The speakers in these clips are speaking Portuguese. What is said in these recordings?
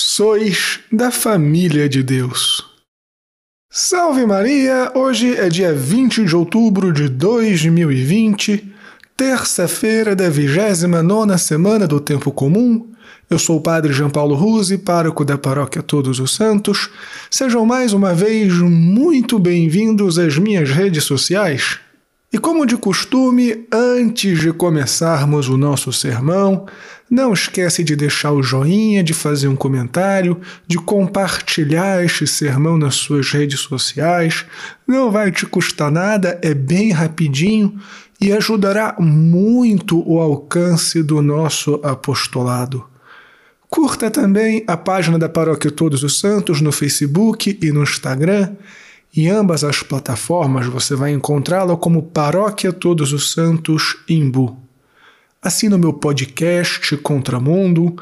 sois da família de Deus. Salve Maria! Hoje é dia 20 de outubro de 2020, terça-feira da 29 semana do Tempo Comum. Eu sou o Padre João Paulo Ruse, pároco da Paróquia Todos os Santos. Sejam mais uma vez muito bem-vindos às minhas redes sociais. E como de costume, antes de começarmos o nosso sermão, não esquece de deixar o joinha, de fazer um comentário, de compartilhar este sermão nas suas redes sociais. Não vai te custar nada, é bem rapidinho e ajudará muito o alcance do nosso apostolado. Curta também a página da Paróquia Todos os Santos no Facebook e no Instagram em ambas as plataformas você vai encontrá-la como Paróquia Todos os Santos Imbu. Assina o meu podcast Contramundo.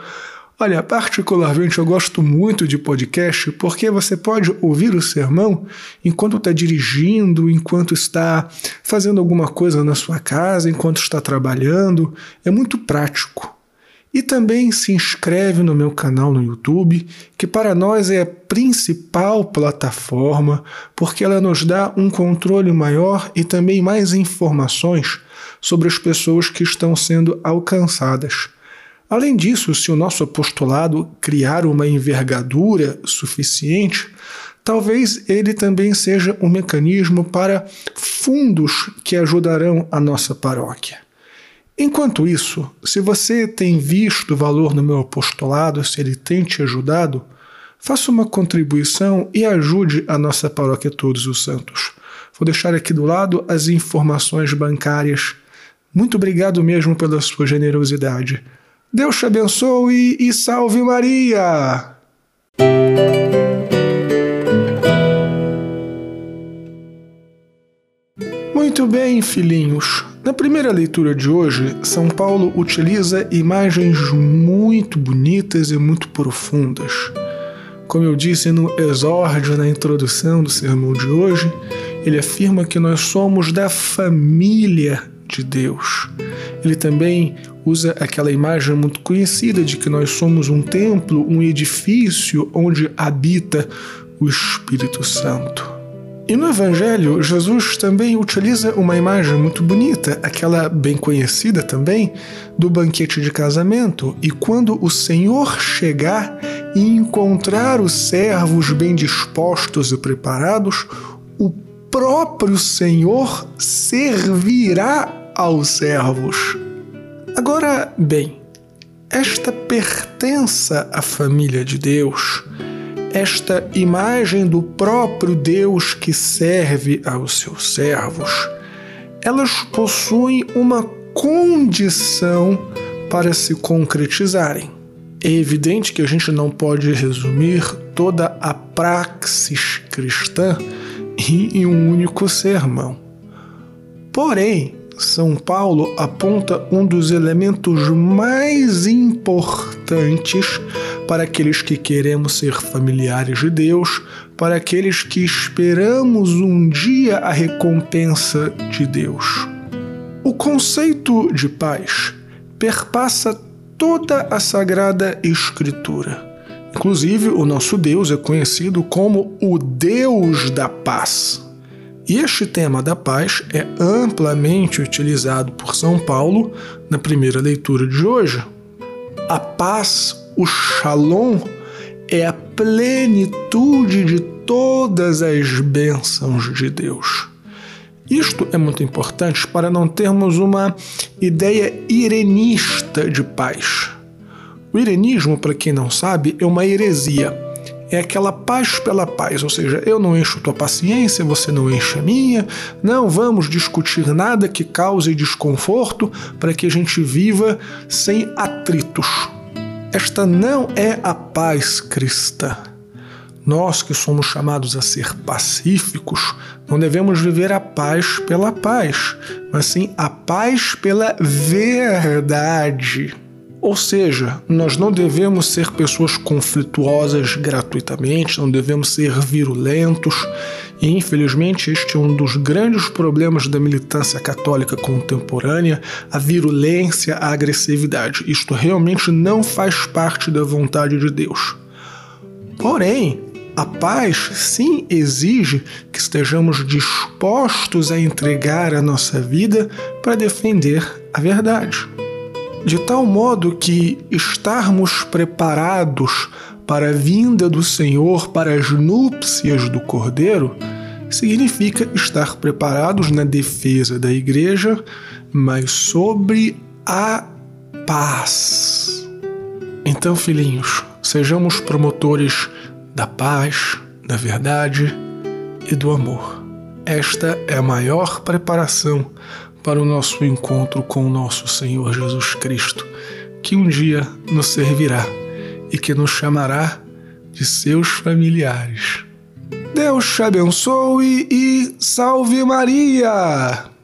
Olha, particularmente eu gosto muito de podcast porque você pode ouvir o sermão enquanto está dirigindo, enquanto está fazendo alguma coisa na sua casa, enquanto está trabalhando. É muito prático. E também se inscreve no meu canal no YouTube, que para nós é a principal plataforma, porque ela nos dá um controle maior e também mais informações sobre as pessoas que estão sendo alcançadas. Além disso, se o nosso apostolado criar uma envergadura suficiente, talvez ele também seja um mecanismo para fundos que ajudarão a nossa paróquia. Enquanto isso, se você tem visto valor no meu apostolado, se ele tem te ajudado, faça uma contribuição e ajude a nossa paróquia Todos os Santos. Vou deixar aqui do lado as informações bancárias. Muito obrigado mesmo pela sua generosidade. Deus te abençoe e salve Maria! Muito bem, filhinhos. Na primeira leitura de hoje, São Paulo utiliza imagens muito bonitas e muito profundas. Como eu disse no exórdio, na introdução do sermão de hoje, ele afirma que nós somos da família de Deus. Ele também usa aquela imagem muito conhecida de que nós somos um templo, um edifício onde habita o Espírito Santo. E no Evangelho, Jesus também utiliza uma imagem muito bonita, aquela bem conhecida também, do banquete de casamento. E quando o Senhor chegar e encontrar os servos bem dispostos e preparados, o próprio Senhor servirá aos servos. Agora, bem, esta pertença à família de Deus esta imagem do próprio Deus que serve aos seus servos, elas possuem uma condição para se concretizarem. É evidente que a gente não pode resumir toda a praxis cristã em um único sermão. Porém, são Paulo aponta um dos elementos mais importantes para aqueles que queremos ser familiares de Deus, para aqueles que esperamos um dia a recompensa de Deus. O conceito de paz perpassa toda a Sagrada Escritura. Inclusive, o nosso Deus é conhecido como o Deus da paz. E este tema da paz é amplamente utilizado por São Paulo na primeira leitura de hoje. A paz, o shalom, é a plenitude de todas as bênçãos de Deus. Isto é muito importante para não termos uma ideia irenista de paz. O irenismo, para quem não sabe, é uma heresia é aquela paz pela paz, ou seja, eu não encho tua paciência, você não enche a minha, não vamos discutir nada que cause desconforto para que a gente viva sem atritos. Esta não é a paz cristã. Nós que somos chamados a ser pacíficos, não devemos viver a paz pela paz, mas sim a paz pela verdade. Ou seja, nós não devemos ser pessoas conflituosas gratuitamente, não devemos ser virulentos. E infelizmente, este é um dos grandes problemas da militância católica contemporânea: a virulência, a agressividade. Isto realmente não faz parte da vontade de Deus. Porém, a paz sim exige que estejamos dispostos a entregar a nossa vida para defender a verdade. De tal modo que estarmos preparados para a vinda do Senhor, para as núpcias do Cordeiro, significa estar preparados na defesa da igreja, mas sobre a paz. Então, filhinhos, sejamos promotores da paz, da verdade e do amor. Esta é a maior preparação para o nosso encontro com o nosso Senhor Jesus Cristo, que um dia nos servirá e que nos chamará de seus familiares. Deus te abençoe e salve Maria!